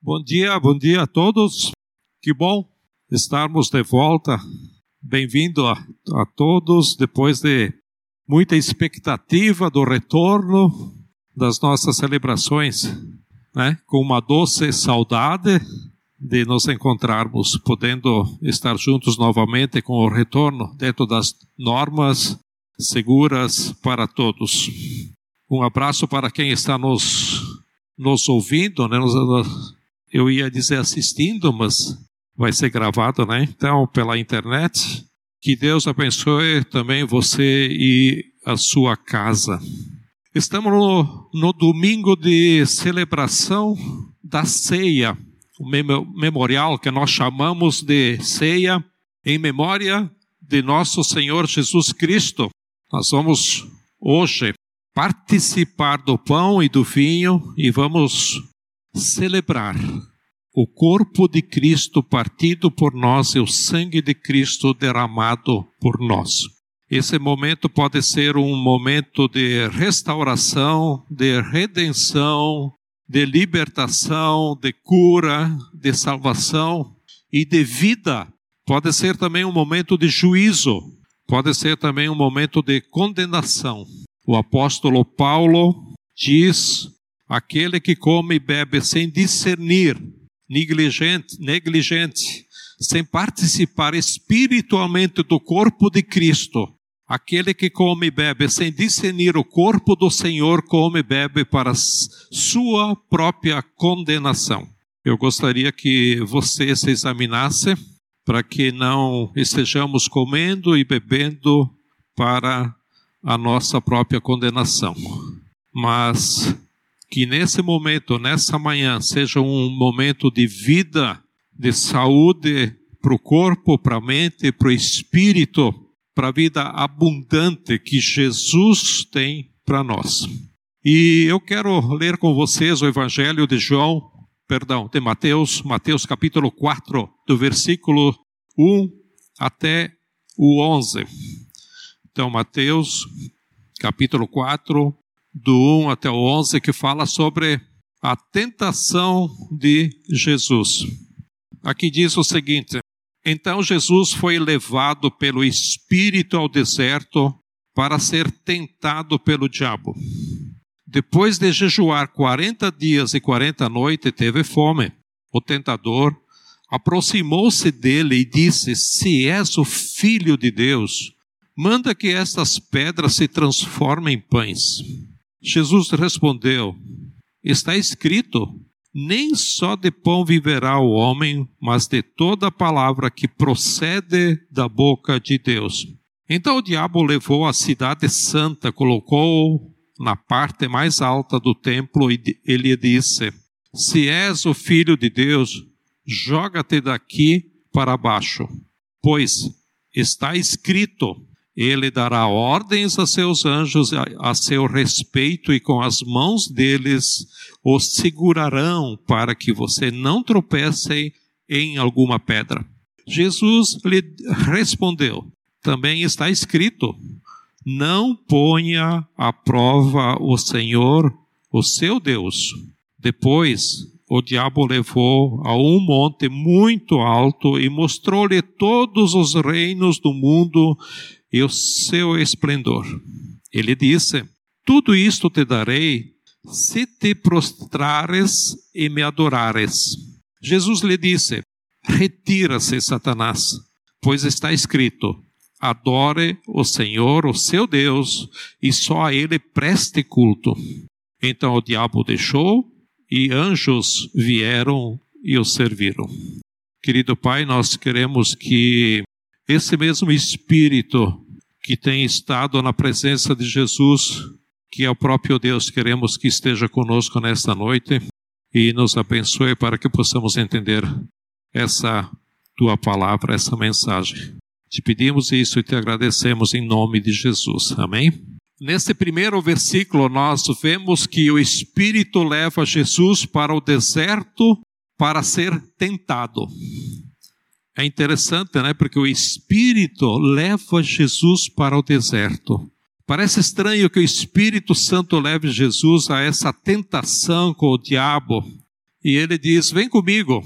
Bom dia, bom dia a todos. Que bom estarmos de volta. Bem-vindo a, a todos depois de muita expectativa do retorno das nossas celebrações, né? Com uma doce saudade de nos encontrarmos, podendo estar juntos novamente com o retorno dentro das normas seguras para todos. Um abraço para quem está nos, nos ouvindo, né? Eu ia dizer assistindo, mas vai ser gravado, né? Então, pela internet. Que Deus abençoe também você e a sua casa. Estamos no, no domingo de celebração da ceia o memorial que nós chamamos de ceia em memória de nosso Senhor Jesus Cristo. Nós vamos hoje participar do pão e do vinho e vamos celebrar o corpo de Cristo partido por nós e o sangue de Cristo derramado por nós. Esse momento pode ser um momento de restauração, de redenção, de libertação, de cura, de salvação e de vida. Pode ser também um momento de juízo, pode ser também um momento de condenação. O apóstolo Paulo diz: aquele que come e bebe sem discernir, negligente, negligente, sem participar espiritualmente do corpo de Cristo, Aquele que come e bebe sem discernir o corpo do Senhor, come e bebe para sua própria condenação. Eu gostaria que você se examinasse para que não estejamos comendo e bebendo para a nossa própria condenação. Mas que nesse momento, nessa manhã, seja um momento de vida, de saúde para o corpo, para a mente, para o espírito para a vida abundante que Jesus tem para nós. E eu quero ler com vocês o Evangelho de João, perdão, de Mateus, Mateus capítulo 4, do versículo 1 até o 11. Então, Mateus capítulo 4, do 1 até o 11, que fala sobre a tentação de Jesus. Aqui diz o seguinte: então Jesus foi levado pelo Espírito ao deserto para ser tentado pelo diabo. Depois de jejuar quarenta dias e quarenta noites, teve fome. O tentador aproximou-se dele e disse: Se és o filho de Deus, manda que estas pedras se transformem em pães. Jesus respondeu: Está escrito: nem só de pão viverá o homem, mas de toda palavra que procede da boca de Deus. Então o diabo levou a cidade santa, colocou na parte mais alta do templo e ele disse: Se és o filho de Deus, joga-te daqui para baixo, pois está escrito: ele dará ordens a seus anjos a, seu respeito e com as mãos deles o segurarão para que você não tropece em alguma pedra. Jesus lhe respondeu: Também está escrito: Não ponha à prova o Senhor, o seu Deus. Depois, o diabo levou a um monte muito alto e mostrou-lhe todos os reinos do mundo e o seu esplendor. Ele disse: Tudo isto te darei se te prostrares e me adorares. Jesus lhe disse: Retira-se, Satanás, pois está escrito: Adore o Senhor, o seu Deus, e só a ele preste culto. Então o diabo deixou e anjos vieram e o serviram. Querido Pai, nós queremos que esse mesmo Espírito que tem estado na presença de Jesus, que é o próprio Deus, queremos que esteja conosco nesta noite e nos abençoe para que possamos entender essa tua palavra, essa mensagem. Te pedimos isso e te agradecemos em nome de Jesus. Amém? Nesse primeiro versículo, nós vemos que o Espírito leva Jesus para o deserto para ser tentado. É interessante, né? Porque o Espírito leva Jesus para o deserto. Parece estranho que o Espírito Santo leve Jesus a essa tentação com o diabo. E ele diz: Vem comigo.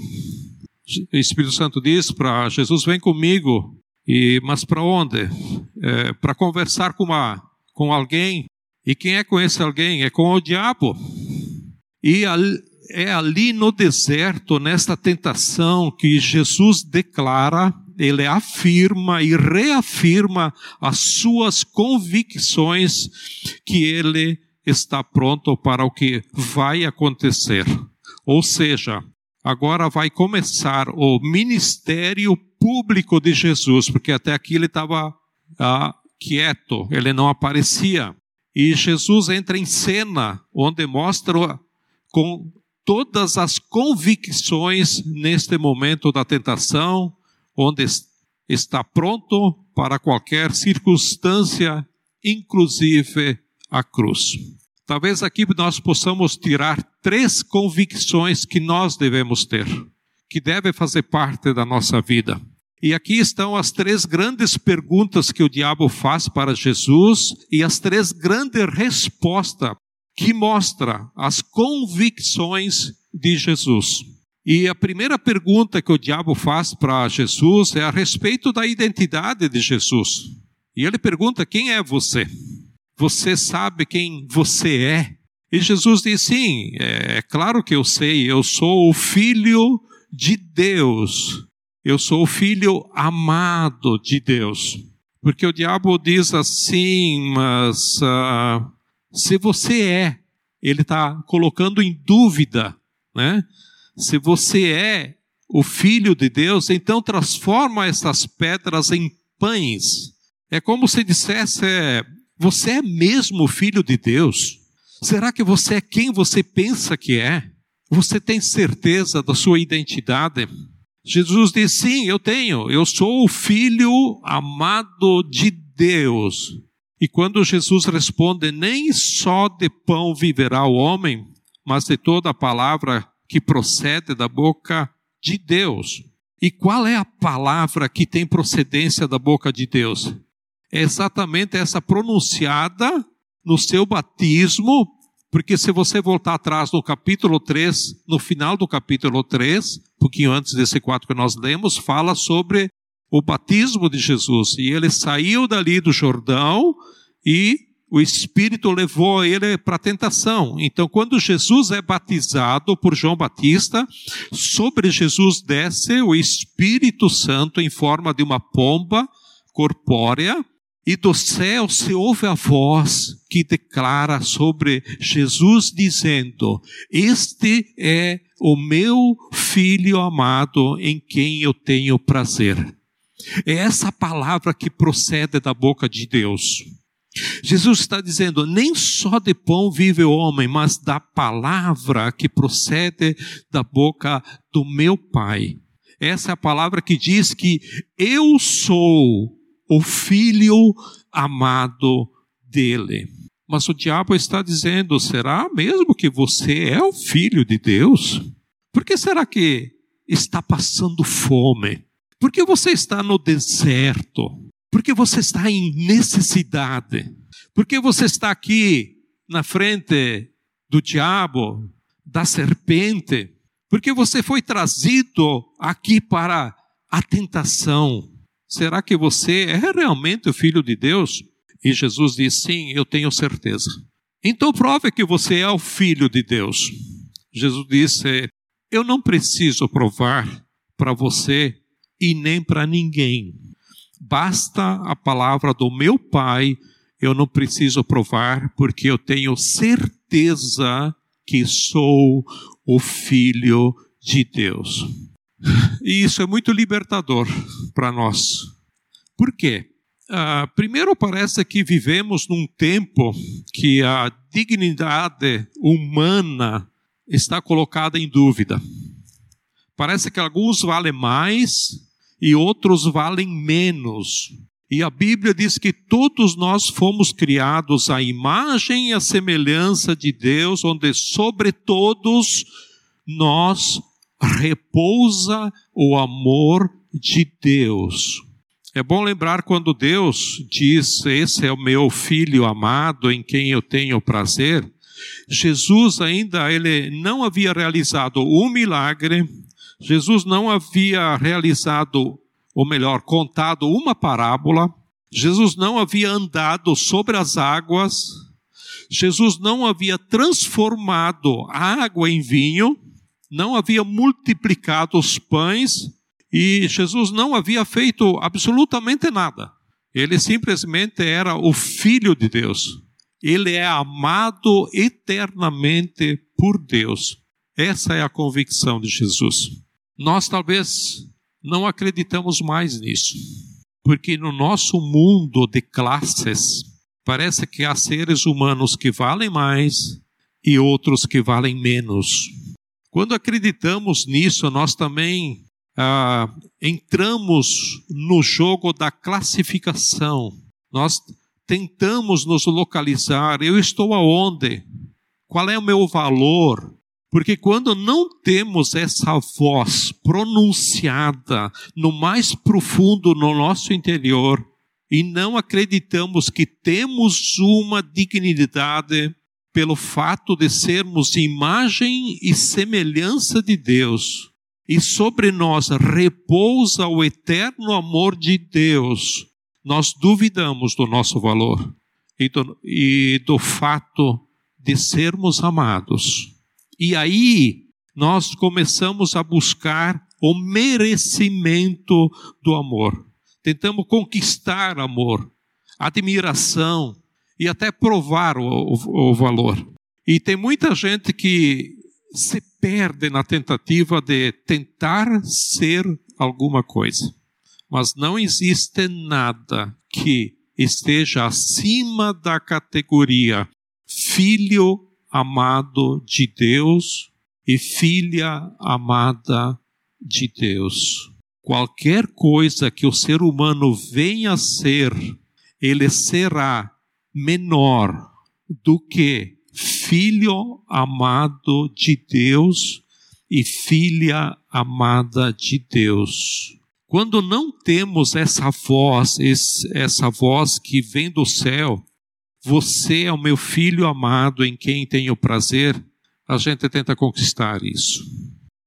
O Espírito Santo diz para Jesus: Vem comigo. E, mas para onde? É, para conversar com, uma, com alguém. E quem é com esse alguém? É com o diabo. E é ali no deserto, nesta tentação, que Jesus declara, ele afirma e reafirma as suas convicções que ele está pronto para o que vai acontecer. Ou seja, agora vai começar o ministério público de Jesus, porque até aqui ele estava ah, quieto, ele não aparecia. E Jesus entra em cena, onde mostra com todas as convicções neste momento da tentação, onde está pronto para qualquer circunstância, inclusive a cruz. Talvez aqui nós possamos tirar três convicções que nós devemos ter, que devem fazer parte da nossa vida. E aqui estão as três grandes perguntas que o diabo faz para Jesus e as três grandes respostas que mostra as convicções de Jesus. E a primeira pergunta que o diabo faz para Jesus é a respeito da identidade de Jesus. E ele pergunta: Quem é você? Você sabe quem você é? E Jesus diz: Sim, é, é claro que eu sei, eu sou o filho de Deus. Eu sou o filho amado de Deus. Porque o diabo diz assim, mas uh, se você é, ele está colocando em dúvida, né? Se você é o filho de Deus, então transforma essas pedras em pães. É como se dissesse: você é mesmo filho de Deus? Será que você é quem você pensa que é? Você tem certeza da sua identidade? Jesus diz: sim, eu tenho, eu sou o filho amado de Deus. E quando Jesus responde: nem só de pão viverá o homem, mas de toda a palavra que procede da boca de Deus. E qual é a palavra que tem procedência da boca de Deus? É exatamente essa pronunciada no seu batismo porque se você voltar atrás no capítulo 3, no final do capítulo 3, um pouquinho antes desse quadro que nós lemos, fala sobre o batismo de Jesus. E ele saiu dali do Jordão e o Espírito levou ele para a tentação. Então, quando Jesus é batizado por João Batista, sobre Jesus desce o Espírito Santo em forma de uma pomba corpórea, e do céu se ouve a voz que declara sobre Jesus, dizendo: Este é o meu filho amado em quem eu tenho prazer. É essa palavra que procede da boca de Deus. Jesus está dizendo: nem só de pão vive o homem, mas da palavra que procede da boca do meu Pai. Essa é a palavra que diz que eu sou o filho amado dele. Mas o diabo está dizendo: será mesmo que você é o filho de Deus? Por que será que está passando fome? Por que você está no deserto? Por que você está em necessidade? Por que você está aqui na frente do diabo, da serpente? Porque você foi trazido aqui para a tentação. Será que você é realmente o filho de Deus? E Jesus diz: Sim, eu tenho certeza. Então prove que você é o filho de Deus. Jesus disse: Eu não preciso provar para você e nem para ninguém. Basta a palavra do meu Pai, eu não preciso provar, porque eu tenho certeza que sou o filho de Deus. E isso é muito libertador para nós. Por quê? Ah, primeiro, parece que vivemos num tempo que a dignidade humana está colocada em dúvida. Parece que alguns valem mais e outros valem menos. E a Bíblia diz que todos nós fomos criados à imagem e à semelhança de Deus, onde sobre todos nós repousa o amor de Deus. É bom lembrar quando Deus diz: Esse é o meu filho amado em quem eu tenho prazer. Jesus ainda ele não havia realizado um milagre, Jesus não havia realizado, ou melhor, contado uma parábola, Jesus não havia andado sobre as águas, Jesus não havia transformado a água em vinho, não havia multiplicado os pães e Jesus não havia feito absolutamente nada. Ele simplesmente era o Filho de Deus. Ele é amado eternamente por Deus. Essa é a convicção de Jesus. Nós talvez não acreditamos mais nisso, porque no nosso mundo de classes, parece que há seres humanos que valem mais e outros que valem menos. Quando acreditamos nisso, nós também ah, entramos no jogo da classificação. Nós tentamos nos localizar. Eu estou aonde? Qual é o meu valor? Porque quando não temos essa voz pronunciada no mais profundo no nosso interior e não acreditamos que temos uma dignidade pelo fato de sermos imagem e semelhança de Deus, e sobre nós repousa o eterno amor de Deus, nós duvidamos do nosso valor e do, e do fato de sermos amados. E aí nós começamos a buscar o merecimento do amor. Tentamos conquistar amor, admiração e até provar o, o, o valor. E tem muita gente que se perde na tentativa de tentar ser alguma coisa. Mas não existe nada que esteja acima da categoria filho amado de Deus e filha amada de Deus. Qualquer coisa que o ser humano venha a ser, ele será menor do que filho amado de Deus e filha amada de Deus. Quando não temos essa voz, essa voz que vem do céu, você é o meu filho amado em quem tenho prazer. A gente tenta conquistar isso.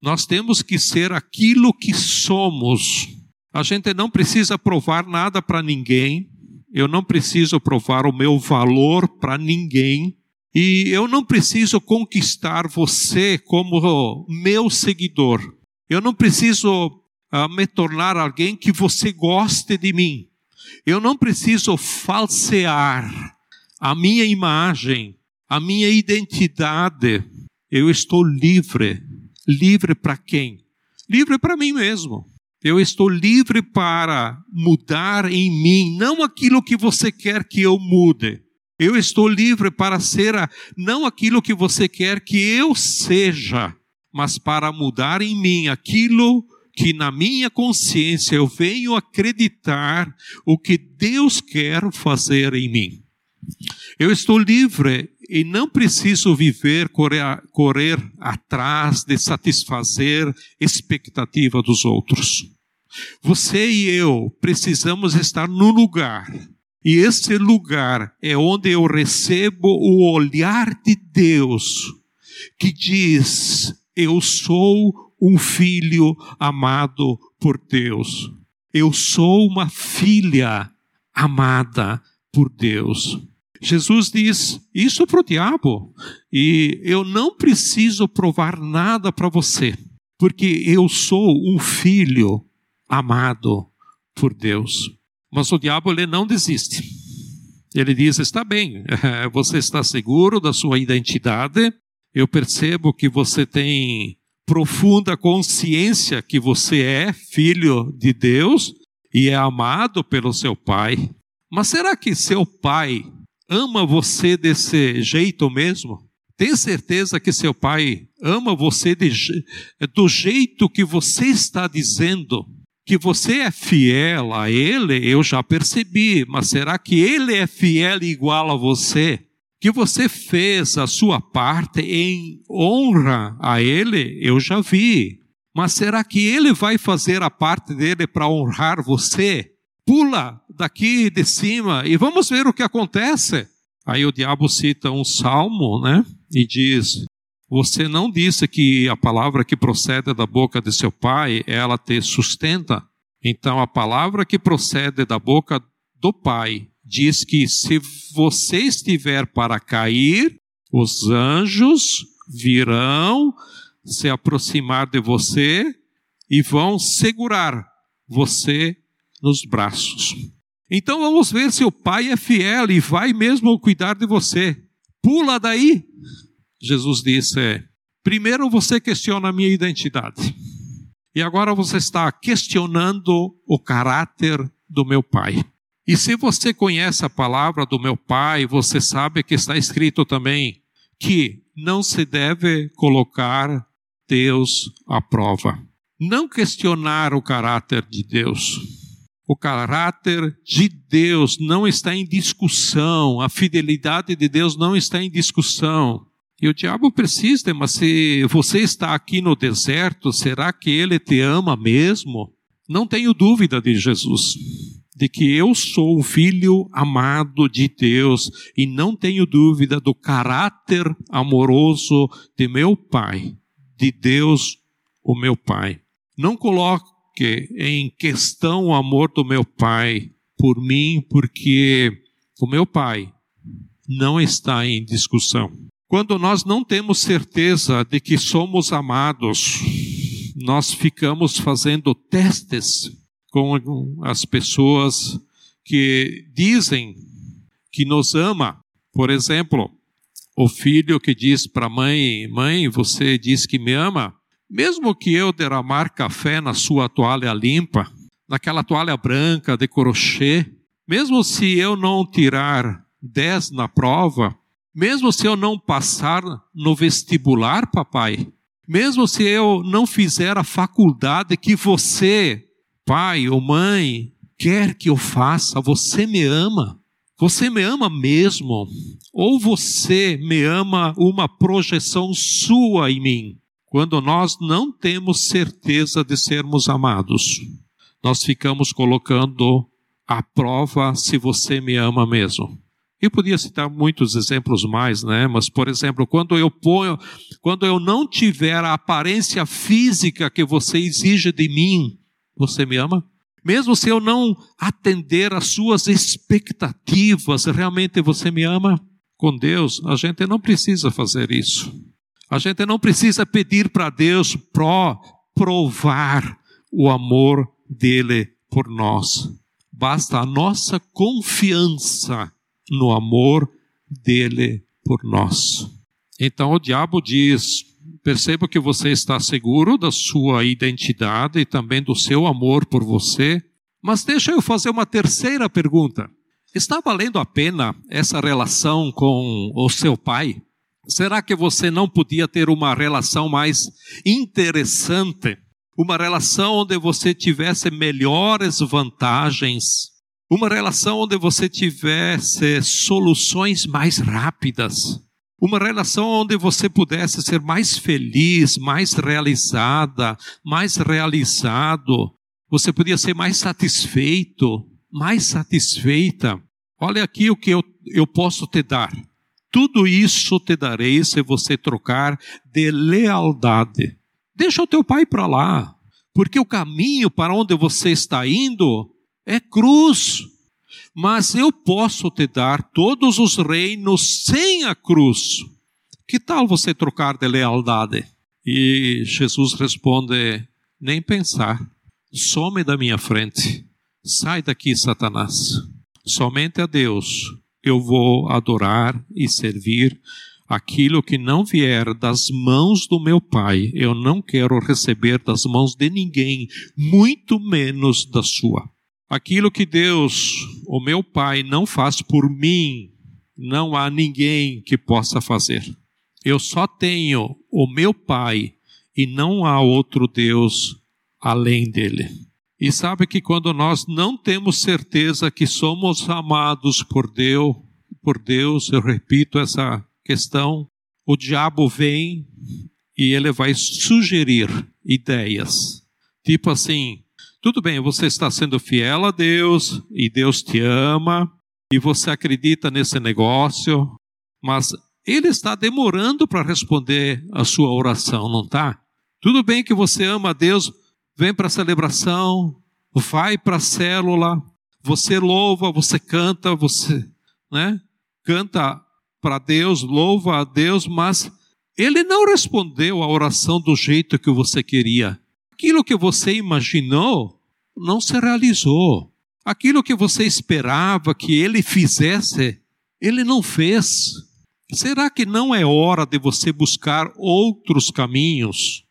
Nós temos que ser aquilo que somos. A gente não precisa provar nada para ninguém. Eu não preciso provar o meu valor para ninguém. E eu não preciso conquistar você como meu seguidor. Eu não preciso uh, me tornar alguém que você goste de mim. Eu não preciso falsear a minha imagem, a minha identidade, eu estou livre. Livre para quem? Livre para mim mesmo. Eu estou livre para mudar em mim, não aquilo que você quer que eu mude. Eu estou livre para ser a, não aquilo que você quer que eu seja, mas para mudar em mim aquilo que na minha consciência eu venho acreditar o que Deus quer fazer em mim. Eu estou livre e não preciso viver, correr, correr atrás de satisfazer expectativa dos outros. Você e eu precisamos estar no lugar. E esse lugar é onde eu recebo o olhar de Deus, que diz: Eu sou um filho amado por Deus. Eu sou uma filha amada por Deus. Jesus diz isso para o diabo, e eu não preciso provar nada para você, porque eu sou um filho amado por Deus. Mas o diabo ele não desiste. Ele diz: está bem, você está seguro da sua identidade, eu percebo que você tem profunda consciência que você é filho de Deus e é amado pelo seu pai. Mas será que seu pai ama você desse jeito mesmo? Tem certeza que seu pai ama você de, do jeito que você está dizendo? Que você é fiel a ele, eu já percebi, mas será que ele é fiel igual a você? Que você fez a sua parte em honra a ele, eu já vi. Mas será que ele vai fazer a parte dele para honrar você? Pula daqui de cima e vamos ver o que acontece. Aí o diabo cita um salmo, né? e diz: Você não disse que a palavra que procede da boca de seu pai, ela te sustenta? Então, a palavra que procede da boca do pai diz que se você estiver para cair, os anjos virão se aproximar de você e vão segurar você nos braços. Então vamos ver se o pai é fiel e vai mesmo cuidar de você. Pula daí. Jesus disse: primeiro você questiona a minha identidade. E agora você está questionando o caráter do meu pai. E se você conhece a palavra do meu pai, você sabe que está escrito também que não se deve colocar Deus à prova. Não questionar o caráter de Deus. O caráter de Deus não está em discussão, a fidelidade de Deus não está em discussão. E o diabo persiste, mas se você está aqui no deserto, será que ele te ama mesmo? Não tenho dúvida de Jesus, de que eu sou o filho amado de Deus e não tenho dúvida do caráter amoroso de meu Pai, de Deus, o meu Pai. Não coloque em questão o amor do meu Pai por mim, porque o meu Pai não está em discussão. Quando nós não temos certeza de que somos amados, nós ficamos fazendo testes com as pessoas que dizem que nos ama. Por exemplo, o filho que diz para a mãe: Mãe, você diz que me ama, mesmo que eu derramar café na sua toalha limpa, naquela toalha branca de crochê, mesmo se eu não tirar 10 na prova, mesmo se eu não passar no vestibular, papai, mesmo se eu não fizer a faculdade que você, pai ou mãe, quer que eu faça, você me ama. Você me ama mesmo? Ou você me ama uma projeção sua em mim? Quando nós não temos certeza de sermos amados, nós ficamos colocando à prova se você me ama mesmo. Eu podia citar muitos exemplos mais, né? Mas, por exemplo, quando eu ponho, quando eu não tiver a aparência física que você exige de mim, você me ama? Mesmo se eu não atender às suas expectativas, realmente você me ama? Com Deus, a gente não precisa fazer isso. A gente não precisa pedir para Deus pro provar o amor dele por nós. Basta a nossa confiança no amor dele por nós. Então o diabo diz: perceba que você está seguro da sua identidade e também do seu amor por você, mas deixa eu fazer uma terceira pergunta. Está valendo a pena essa relação com o seu pai? Será que você não podia ter uma relação mais interessante? Uma relação onde você tivesse melhores vantagens, uma relação onde você tivesse soluções mais rápidas. Uma relação onde você pudesse ser mais feliz, mais realizada, mais realizado. Você podia ser mais satisfeito, mais satisfeita. Olha aqui o que eu, eu posso te dar. Tudo isso te darei se você trocar de lealdade. Deixa o teu pai para lá, porque o caminho para onde você está indo é cruz. Mas eu posso te dar todos os reinos sem a cruz. Que tal você trocar de lealdade? E Jesus responde: Nem pensar. Some da minha frente. Sai daqui, Satanás. Somente a Deus eu vou adorar e servir aquilo que não vier das mãos do meu Pai, eu não quero receber das mãos de ninguém, muito menos da sua. Aquilo que Deus, o meu Pai, não faz por mim, não há ninguém que possa fazer. Eu só tenho o meu Pai e não há outro Deus além dele. E sabe que quando nós não temos certeza que somos amados por Deus, por Deus, eu repito essa questão, o diabo vem e ele vai sugerir ideias. Tipo assim, tudo bem, você está sendo fiel a Deus e Deus te ama e você acredita nesse negócio, mas Ele está demorando para responder a sua oração, não está? Tudo bem que você ama a Deus, vem para a celebração, vai para a célula, você louva, você canta, você né, canta para Deus, louva a Deus, mas ele não respondeu a oração do jeito que você queria. Aquilo que você imaginou não se realizou. Aquilo que você esperava que ele fizesse, ele não fez. Será que não é hora de você buscar outros caminhos?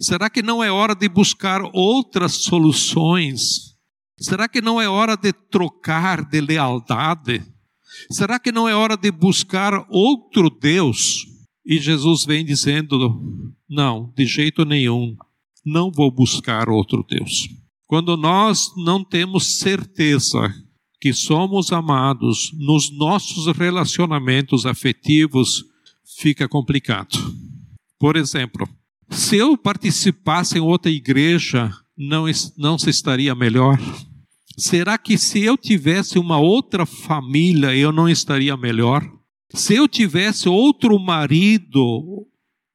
Será que não é hora de buscar outras soluções? Será que não é hora de trocar de lealdade? Será que não é hora de buscar outro Deus? E Jesus vem dizendo: não, de jeito nenhum, não vou buscar outro Deus. Quando nós não temos certeza que somos amados nos nossos relacionamentos afetivos, fica complicado. Por exemplo, se eu participasse em outra igreja, não, não se estaria melhor? Será que se eu tivesse uma outra família, eu não estaria melhor? Se eu tivesse outro marido,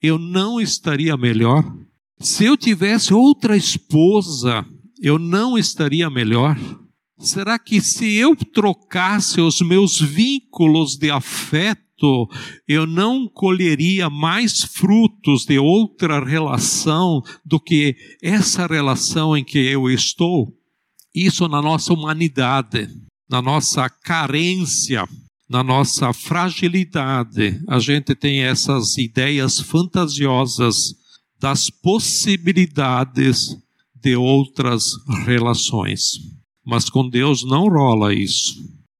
eu não estaria melhor? Se eu tivesse outra esposa, eu não estaria melhor? Será que se eu trocasse os meus vínculos de afeto, eu não colheria mais frutos de outra relação do que essa relação em que eu estou? Isso na nossa humanidade, na nossa carência, na nossa fragilidade, a gente tem essas ideias fantasiosas das possibilidades de outras relações. Mas com Deus não rola isso.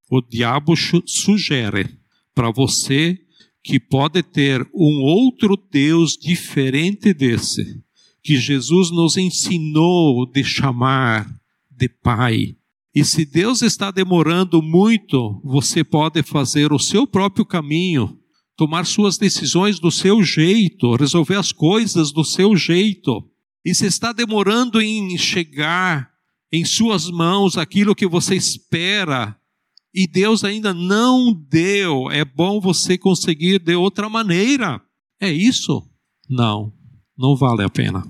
O diabo sugere para você que pode ter um outro Deus diferente desse, que Jesus nos ensinou de chamar de Pai. E se Deus está demorando muito, você pode fazer o seu próprio caminho, tomar suas decisões do seu jeito, resolver as coisas do seu jeito. E se está demorando em chegar em suas mãos aquilo que você espera e Deus ainda não deu, é bom você conseguir de outra maneira. É isso? Não, não vale a pena.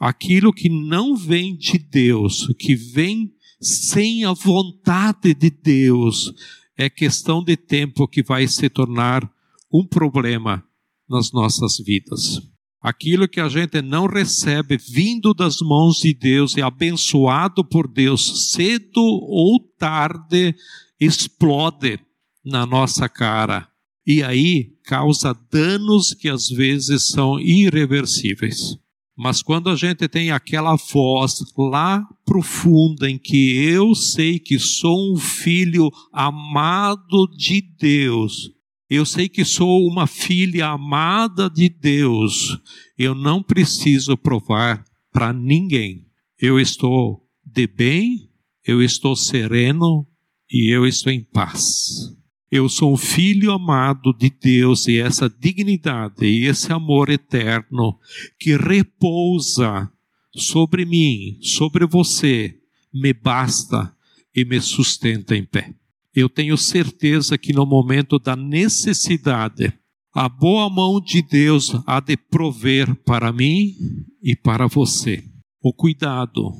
Aquilo que não vem de Deus, que vem sem a vontade de Deus, é questão de tempo que vai se tornar um problema nas nossas vidas. Aquilo que a gente não recebe vindo das mãos de Deus e abençoado por Deus, cedo ou tarde, explode na nossa cara. E aí causa danos que às vezes são irreversíveis. Mas quando a gente tem aquela voz lá profunda em que eu sei que sou um filho amado de Deus, eu sei que sou uma filha amada de Deus. Eu não preciso provar para ninguém. Eu estou de bem, eu estou sereno e eu estou em paz. Eu sou um filho amado de Deus e essa dignidade e esse amor eterno que repousa sobre mim, sobre você, me basta e me sustenta em pé eu tenho certeza que no momento da necessidade, a boa mão de Deus há de prover para mim e para você. O cuidado,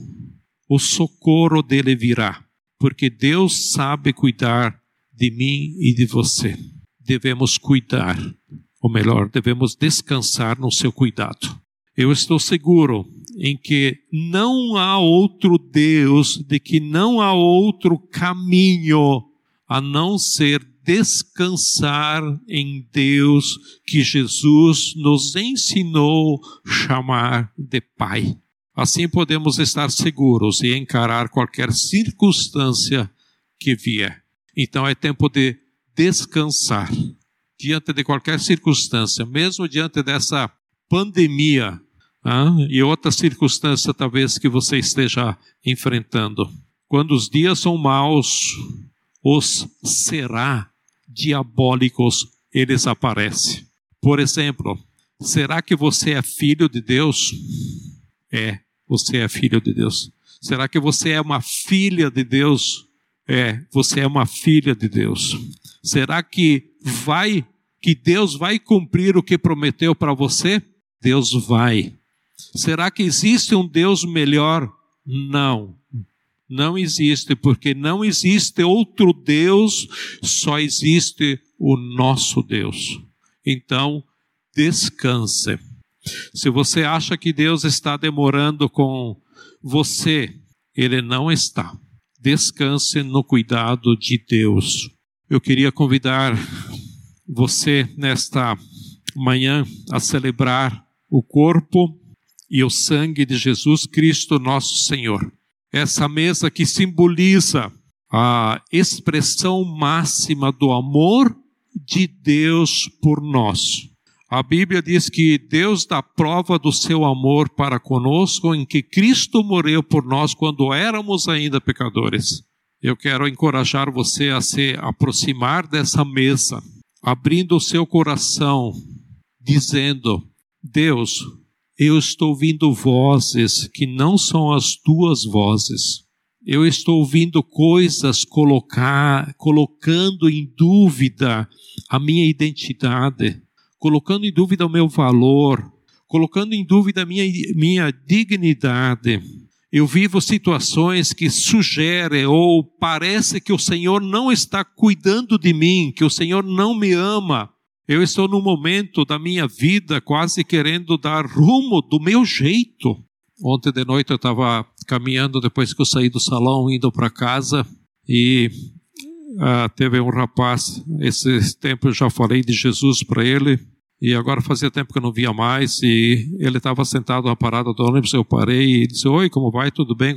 o socorro dele virá, porque Deus sabe cuidar de mim e de você. Devemos cuidar, ou melhor, devemos descansar no seu cuidado. Eu estou seguro em que não há outro Deus, de que não há outro caminho a não ser descansar em Deus que Jesus nos ensinou chamar de Pai. Assim podemos estar seguros e encarar qualquer circunstância que vier. Então é tempo de descansar diante de qualquer circunstância, mesmo diante dessa pandemia ah, e outra circunstância talvez que você esteja enfrentando. Quando os dias são maus, os será diabólicos eles aparecem. Por exemplo, será que você é filho de Deus? É, você é filho de Deus. Será que você é uma filha de Deus? É, você é uma filha de Deus. Será que vai que Deus vai cumprir o que prometeu para você? Deus vai. Será que existe um Deus melhor? Não. Não existe, porque não existe outro Deus, só existe o nosso Deus. Então, descanse. Se você acha que Deus está demorando com você, Ele não está. Descanse no cuidado de Deus. Eu queria convidar você nesta manhã a celebrar o corpo e o sangue de Jesus Cristo, nosso Senhor. Essa mesa que simboliza a expressão máxima do amor de Deus por nós. A Bíblia diz que Deus dá prova do seu amor para conosco em que Cristo morreu por nós quando éramos ainda pecadores. Eu quero encorajar você a se aproximar dessa mesa, abrindo o seu coração, dizendo: Deus, eu estou ouvindo vozes que não são as tuas vozes. Eu estou ouvindo coisas colocar, colocando em dúvida a minha identidade colocando em dúvida o meu valor, colocando em dúvida a minha, minha dignidade. Eu vivo situações que sugerem ou parece que o Senhor não está cuidando de mim, que o Senhor não me ama. Eu estou num momento da minha vida quase querendo dar rumo do meu jeito. Ontem de noite eu estava caminhando depois que eu saí do salão, indo para casa, e ah, teve um rapaz, esse tempo eu já falei de Jesus para ele, e agora fazia tempo que eu não via mais, e ele estava sentado na parada do ônibus, eu parei e disse, oi, como vai, tudo bem?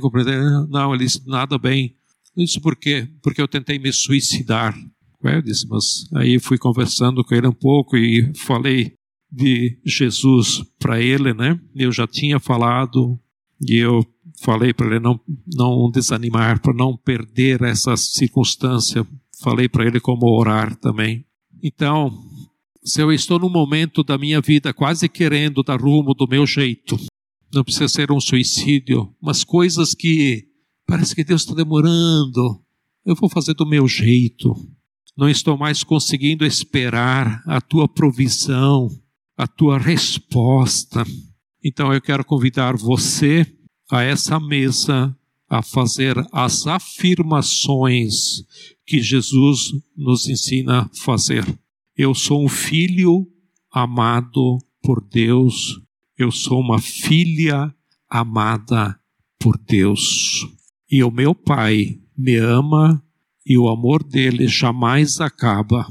Não, ele disse, nada bem. Disse, por quê? Porque eu tentei me suicidar. Eu disse, mas aí fui conversando com ele um pouco e falei de Jesus para ele, né? Eu já tinha falado e eu falei para ele não, não desanimar, para não perder essa circunstância. Falei para ele como orar também. Então, se eu estou num momento da minha vida quase querendo dar rumo do meu jeito, não precisa ser um suicídio, mas coisas que parece que Deus está demorando, eu vou fazer do meu jeito. Não estou mais conseguindo esperar a tua provisão, a tua resposta. Então eu quero convidar você a essa mesa a fazer as afirmações que Jesus nos ensina a fazer. Eu sou um filho amado por Deus, eu sou uma filha amada por Deus. E o meu Pai me ama e o amor dele jamais acaba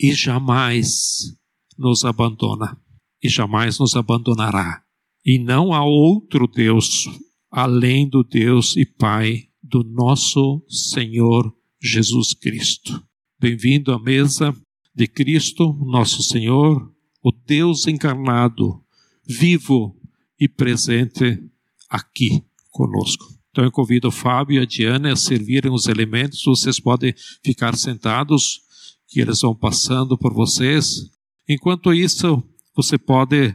e jamais nos abandona e jamais nos abandonará. E não há outro Deus além do Deus e Pai do nosso Senhor Jesus Cristo. Bem-vindo à mesa de Cristo, nosso Senhor, o Deus encarnado, vivo e presente aqui conosco. Então eu convido o Fábio e a Diana a servirem os elementos, vocês podem ficar sentados, que eles vão passando por vocês. Enquanto isso, você pode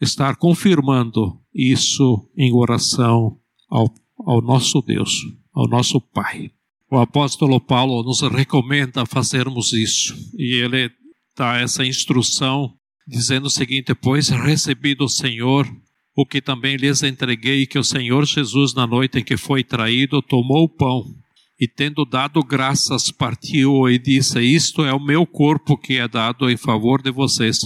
estar confirmando isso em oração ao, ao nosso Deus, ao nosso Pai. O apóstolo Paulo nos recomenda fazermos isso e ele dá essa instrução dizendo o seguinte: Pois recebi do Senhor o que também lhes entreguei, que o Senhor Jesus, na noite em que foi traído, tomou o pão e, tendo dado graças, partiu e disse: Isto é o meu corpo que é dado em favor de vocês.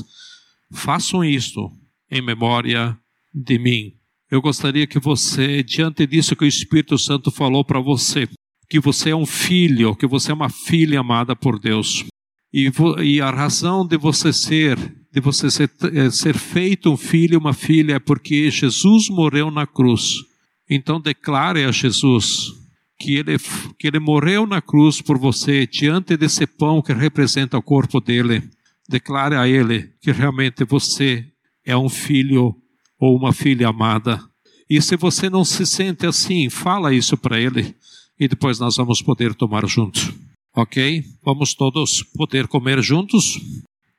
Façam isto em memória de mim. Eu gostaria que você, diante disso que o Espírito Santo falou para você, que você é um filho, que você é uma filha amada por Deus. E, e a razão de você ser, de você ser, é, ser feito um filho, uma filha, é porque Jesus morreu na cruz. Então declare a Jesus que ele, que ele morreu na cruz por você, diante desse pão que representa o corpo dele. Declare a ele que realmente você é um filho ou uma filha amada. E se você não se sente assim, fala isso para ele e depois nós vamos poder tomar juntos. Ok? Vamos todos poder comer juntos?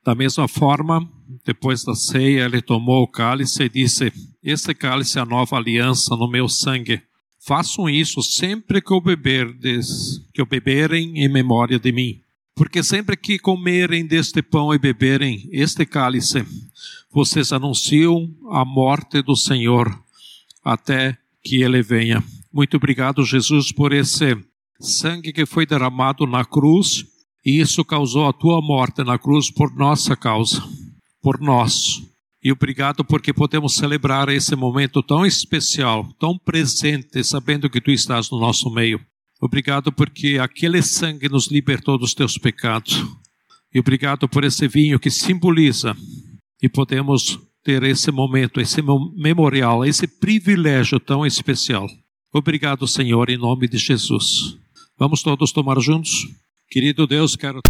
Da mesma forma, depois da ceia, ele tomou o cálice e disse: Este cálice é a nova aliança no meu sangue. Façam isso sempre que o beberdes, que o beberem em memória de mim. porque sempre que comerem deste pão e beberem este cálice, vocês anunciam a morte do Senhor até que ele venha. Muito obrigado, Jesus, por esse sangue que foi derramado na cruz, e isso causou a tua morte na cruz por nossa causa, por nós. E obrigado porque podemos celebrar esse momento tão especial, tão presente, sabendo que tu estás no nosso meio. Obrigado porque aquele sangue nos libertou dos teus pecados. E obrigado por esse vinho que simboliza e podemos ter esse momento, esse memorial, esse privilégio tão especial. Obrigado, Senhor, em nome de Jesus. Vamos todos tomar juntos? Querido Deus, quero